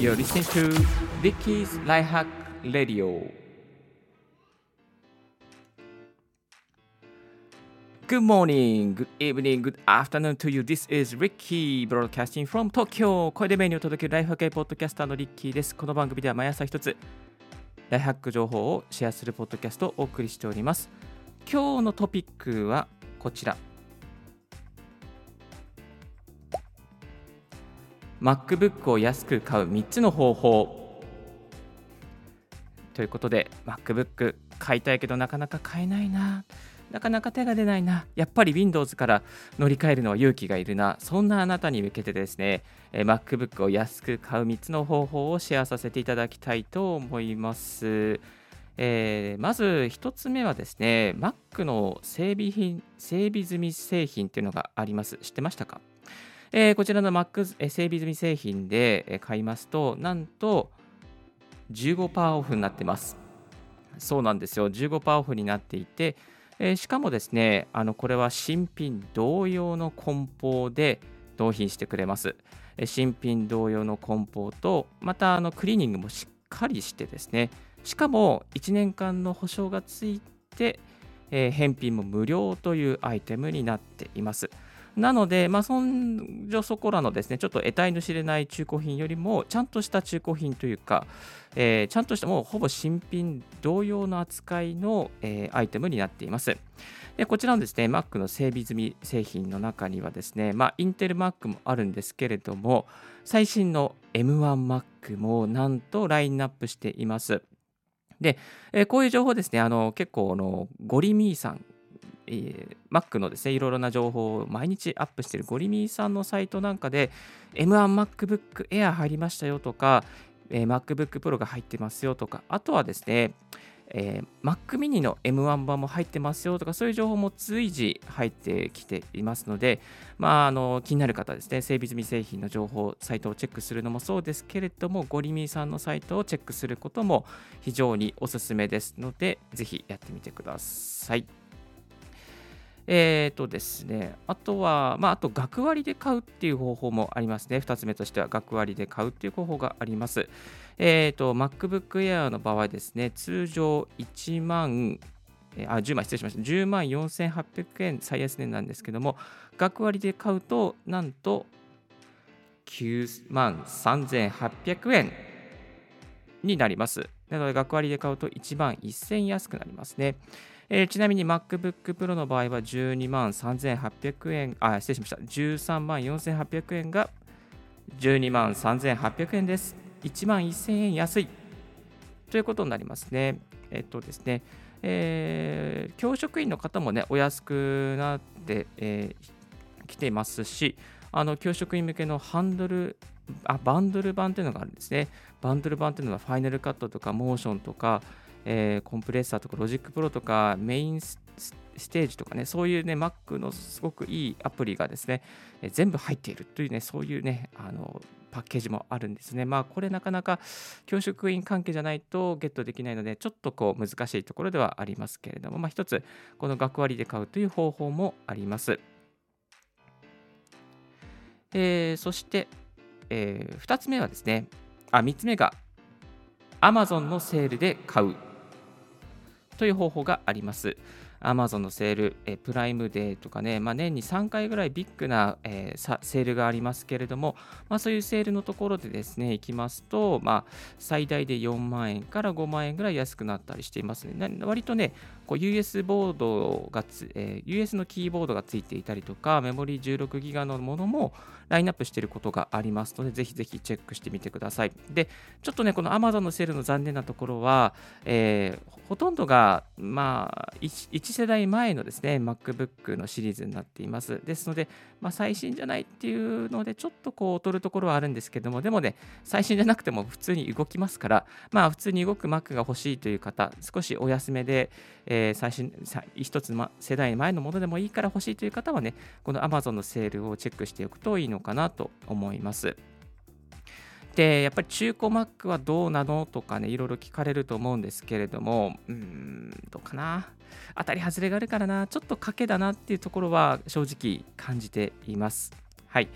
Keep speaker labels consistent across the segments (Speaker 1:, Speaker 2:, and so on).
Speaker 1: You're listening to Ricky's Lifehack Radio. Good morning, good evening, good afternoon to you. This is Ricky broadcasting from Tokyo. 声でメニューを届けるライフハックポッドキャスターのリッキーです。この番組では毎朝一つライフハック情報をシェアするポッドキャストをお送りしております。今日のトピックはこちら。MacBook を安く買う3つの方法。ということで MacBook 買いたいけどなかなか買えないな。なかなか手が出ないな。やっぱり Windows から乗り換えるのは勇気がいるな。そんなあなたに向けてですね MacBook を安く買う3つの方法をシェアさせていただきたいと思います。えー、まず1つ目はですね Mac の整備品整備済み製品っていうのがあります。知ってましたか？えー、こちらの Mac 整備済み製品で買いますと、なんと15%オフになってます。そうなんですよ、15%オフになっていて、えー、しかもですね、あのこれは新品同様の梱包で納品してくれます。新品同様の梱包と、またあのクリーニングもしっかりしてですね、しかも1年間の保証がついて、えー、返品も無料というアイテムになっています。なので、まあ、そんじょそこらのですね、ちょっと得体の知れない中古品よりも、ちゃんとした中古品というか、えー、ちゃんとしたもうほぼ新品同様の扱いの、えー、アイテムになっています。でこちらのですね、Mac の整備済み製品の中にはですね、まあ、インテル Mac もあるんですけれども、最新の M1Mac もなんとラインナップしています。で、えー、こういう情報ですね、あの結構あの、ゴリミーさんえー、Mac のですね、いろいろな情報を毎日アップしているゴリミーさんのサイトなんかで、M1MacBook Air 入りましたよとか、えー、MacBook Pro が入ってますよとか、あとはですね、えー、Mac mini の M1 版も入ってますよとか、そういう情報も随時入ってきていますので、まあ、あの気になる方ですね、整備済み製品の情報、サイトをチェックするのもそうですけれども、ゴリミーさんのサイトをチェックすることも非常におすすめですので、ぜひやってみてください。え、ー、とですね、あとは、まあ、あと、学割で買うっていう方法もありますね。2つ目としては、学割で買うっていう方法があります。えっ、ー、と、MacBook Air の場合ですね、通常1万、あ、10万、失礼しました。10万4800円最安値なんですけども、学割で買うと、なんと、9万3800円になります。なので、学割で買うと1万1000円安くなりますね。えー、ちなみに MacBook Pro の場合は12万3800円、あ、失礼しました。13万4800円が12万3800円です。1万1000円安いということになりますね。えっとですね、えー、教職員の方もね、お安くなって、えー、ていますし、あの教職員向けのハンドルあバンドル版というのがあるんですね。バンドル版というのはファイナルカットとかモーションとか、えー、コンプレッサーとかロジックプロとかメインステージとかね、そういうね、Mac のすごくいいアプリがですね、えー、全部入っているというね、そういうね、あのパッケージもあるんですね。まあ、これなかなか教職員関係じゃないとゲットできないので、ちょっとこう難しいところではありますけれども、まあ、一つ、この学割で買うという方法もあります。えー、そして、えー、2つ目はですね、あ、3つ目が Amazon のセールで買うという方法があります。Amazon のセール、えプライムデーとかね、まあ、年に3回ぐらいビッグな、えー、セールがありますけれども、まあ、そういうセールのところでですね、行きますと、まあ、最大で4万円から5万円ぐらい安くなったりしていますね。割とね、こう US ボードがつ、えー、US のキーボードがついていたりとか、メモリー16ギガのものもラインナップしていることがありますので、ぜひぜひチェックしてみてください。で、ちょっとね、この Amazon のセールの残念なところは、えー、ほとんどが、まあ1、1世代前のですね、MacBook のシリーズになっています。ですので、まあ、最新じゃないっていうので、ちょっとこう、劣るところはあるんですけども、でもね、最新じゃなくても普通に動きますから、まあ、普通に動く Mac が欲しいという方、少しお安めで、えー、最新、一つ、ま、世代前のものでもいいから欲しいという方はね、この Amazon のセールをチェックしておくといいのかなと思います。で、やっぱり中古 Mac はどうなのとかね、いろいろ聞かれると思うんですけれども、うん、どうかな。当たり外れがあるからな、ちょっと賭けだなっていうところは正直感じています。はい。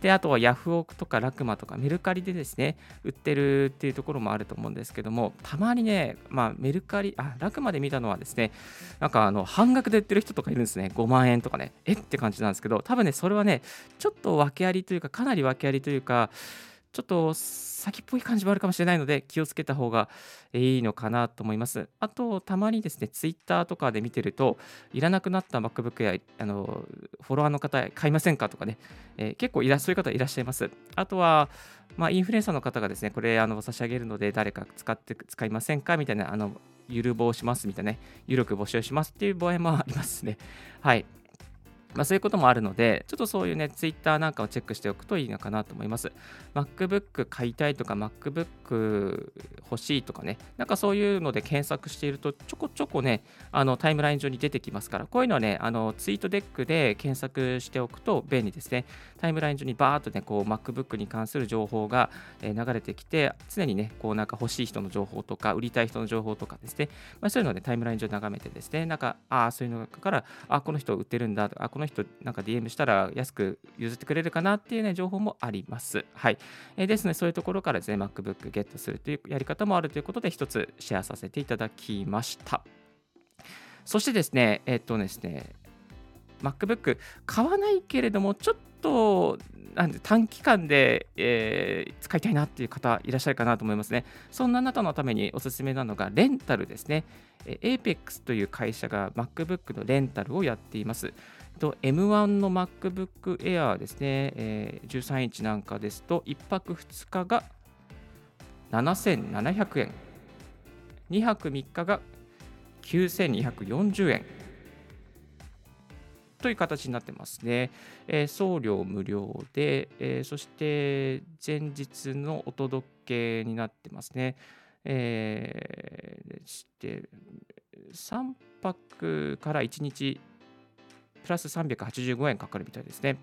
Speaker 1: であとはヤフオクとかラクマとかメルカリでですね売ってるっていうところもあると思うんですけどもたまにね、まあ、メルカリあラクマで見たのはですねなんかあの半額で売ってる人とかいるんですね。5万円とかね。え？って感じなんですけど多分ねそれはねちょっと訳ありというかかなり訳ありというかちょっと先っぽい感じもあるかもしれないので気をつけた方がいいのかなと思います。あと、たまにですね、ツイッターとかで見てると、いらなくなった MacBook やあのフォロワーの方、買いませんかとかね、えー、結構いらそういう方いらっしゃいます。あとは、まあ、インフルエンサーの方がですね、これあの差し上げるので、誰か使って使いませんかみたいな、あのゆるぼうしますみたいなね、ゆるく募集しますっていう場合もありますね。はい。まあ、そういうこともあるので、ちょっとそういうね、ツイッターなんかをチェックしておくといいのかなと思います。MacBook 買いたいとか、MacBook 欲しいとかね、なんかそういうので検索していると、ちょこちょこね、あのタイムライン上に出てきますから、こういうのはね、あのツイートデックで検索しておくと便利ですね。タイムライン上にバーっとね、こう MacBook に関する情報が流れてきて、常にね、こうなんか欲しい人の情報とか、売りたい人の情報とかですね、まあ、そういうので、ね、タイムライン上眺めてですね、なんか、ああ、そういうのから、あこの人売ってるんだとか、この人なんか DM したら安く譲ってくれるかなっていうね、情報もあります。はい。えー、ですね、そういうところからですね、MacBook ゲットするというやり方もあるということで、一つシェアさせていただきました。そしてですね、えっ、とですね、MacBook 買わないけれども、ちょっとなんで短期間で、えー、使いたいなっていう方いらっしゃるかなと思いますね。そんなあなたのためにおすすめなのがレンタルですね。え APEX という会社が MacBook のレンタルをやっています。と M1 の MacBook Air ですね、えー、13インチなんかですと、1泊2日が7700円、2泊3日が9240円という形になってますね。えー、送料無料で、えー、そして前日のお届けになってますね。えー、して3泊から1日プラス385円かかるみたいですね。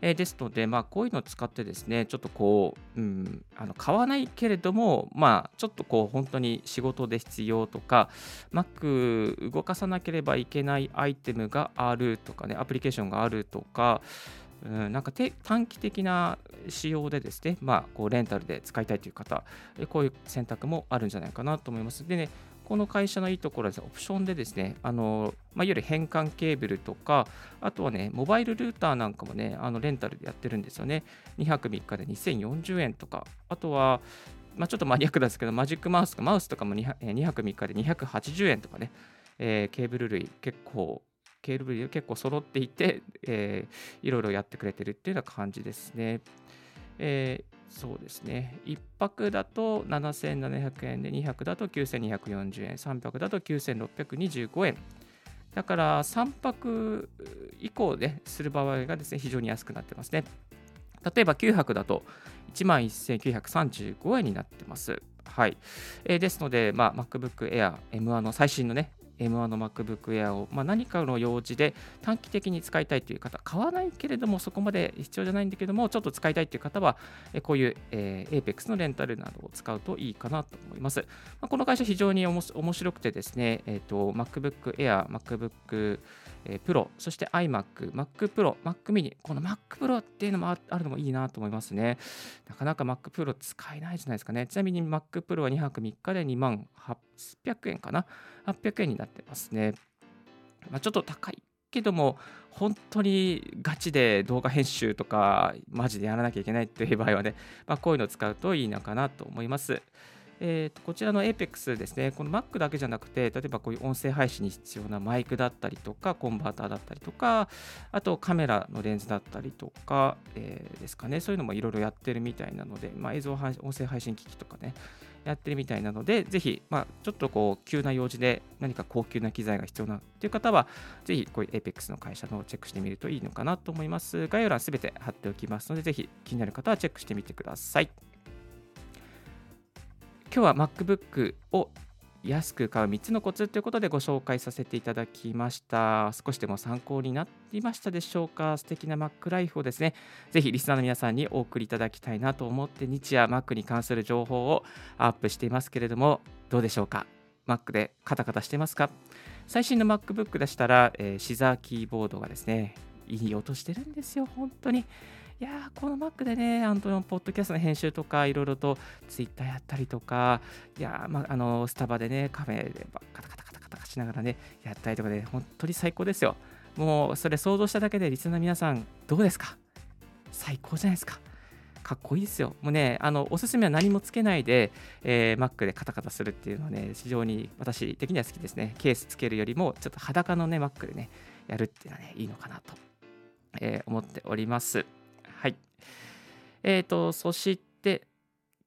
Speaker 1: えー、ですので、まあ、こういうのを使ってですね、ちょっとこう、うん、あの買わないけれども、まあ、ちょっとこう、本当に仕事で必要とか、Mac 動かさなければいけないアイテムがあるとかね、アプリケーションがあるとか、うん、なんか短期的な仕様でですね、まあ、こうレンタルで使いたいという方、こういう選択もあるんじゃないかなと思います。でね、この会社のいいところは、オプションでですね、あのまあ、いわゆる変換ケーブルとか、あとはね、モバイルルーターなんかもね、あのレンタルでやってるんですよね。2泊3日で2040円とか、あとは、まあ、ちょっとマニアックですけど、マジックマウスとかマウスとかも 2, 2泊3日で280円とかね、えー、ケーブル類結構、ケーブル類結構揃っていて、えー、いろいろやってくれてるっていうような感じですね。えー、そうですね。1泊だと7700円で、2泊だと9240円、3泊だと9625円。だから3泊以降でする場合がですね、非常に安くなってますね。例えば9泊だと11,935円になってます。はい。えー、ですので、まあ、MacBook Air M1 の最新のね、M1 の MacBook Air を、まあ、何かの用事で短期的に使いたいという方、買わないけれども、そこまで必要じゃないんだけども、ちょっと使いたいという方は、こういう、えー、Apex のレンタルなどを使うといいかなと思います。まあ、この会社、非常に面白くてですね、えーと、MacBook Air、MacBook えー、Pro、そして iMac、Mac Pro、Mac mini、この Mac Pro っていうのもあるのもいいなと思いますね。なかなか Mac Pro 使えないじゃないですかね。ちなみに Mac Pro は2泊3日で2万800円かな？800円になってますね。まあ、ちょっと高いけども、本当にガチで動画編集とか、マジでやらなきゃいけないっていう場合はね、まあ、こういうのを使うといいのかなと思います。えーと、こちらの Apex ですね、この Mac だけじゃなくて、例えばこういう音声配信に必要なマイクだったりとか、コンバーターだったりとか、あとカメラのレンズだったりとか、えー、ですかね、そういうのもいろいろやってるみたいなので、まあ、映像音声配信機器とかね、やってるみたいなので、ぜひ、まあ、ちょっとこう、急な用事で何か高級な機材が必要なという方は、ぜひ、こういう Apex の会社のをチェックしてみるといいのかなと思います。概要欄すべて貼っておきますので、ぜひ気になる方はチェックしてみてください。今日は MacBook を安く買う3つのコツということでご紹介させていただきました。少しでも参考になっていましたでしょうか？素敵な Mac ライフをですね、ぜひリスナーの皆さんにお送りいただきたいなと思って日夜 Mac に関する情報をアップしていますけれども、どうでしょうか？Mac でカタカタしてますか？最新の MacBook でしたら、えー、シザーキーボードがですね、いい音してるんですよ、本当に。いやーこの Mac でね、あのポッドキャストの編集とか、いろいろと Twitter やったりとか、いや、まあ、あのスタバでね、カフェでカタカタカタカタしながらね、やったりとかで、本当に最高ですよ。もうそれ想像しただけで、リスナーの皆さん、どうですか最高じゃないですか。かっこいいですよ。もうね、あのおすすめは何もつけないで、えー、Mac でカタカタするっていうのはね、非常に私的には好きですね。ケースつけるよりも、ちょっと裸のね、Mac でね、やるっていうのはね、いいのかなと、えー、思っております。え、ー、と、そして、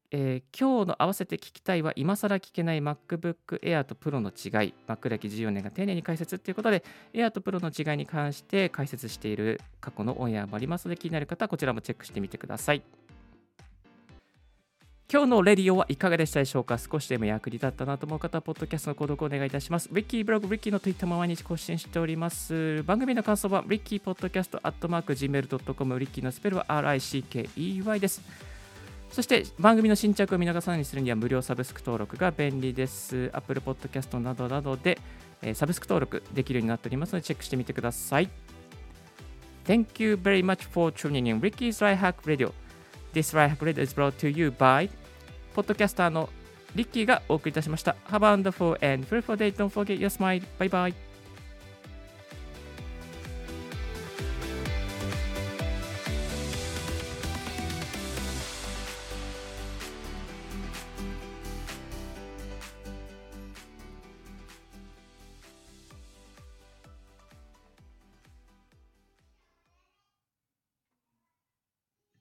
Speaker 1: えー、今日の合わせて聞きたいは今更聞けない MacBook Air と Pro の違い Mac 歴14年が丁寧に解説ということで Air と Pro の違いに関して解説している過去のオンエアもありますので気になる方はこちらもチェックしてみてください。今日のレディオはいかがでしたでしょうか？少しでも役に立ったなと思う方は、ポッドキャストの購読をお願いいたします。リッキーブログ、リッキーの Twitter も毎日更新しております。番組の感想は、リッキーポッドキャスト、アットマーク、gmail.com、リッキーのスペルは RICKEY です。そして番組の新着を見逃さないようにするには無料サブスク登録が便利です。Apple Podcast などなどで、え、サブスク登録できるようになっておりますのでチェックしてみてください。Thank you very much for tuning in Ricky's Right Hack Radio. This Right Hack Radio is brought to you by ポッドキャスターのリッキーがお送りいたしました。Have a wonderful and fruitful day. Don't forget your smile. Bye bye.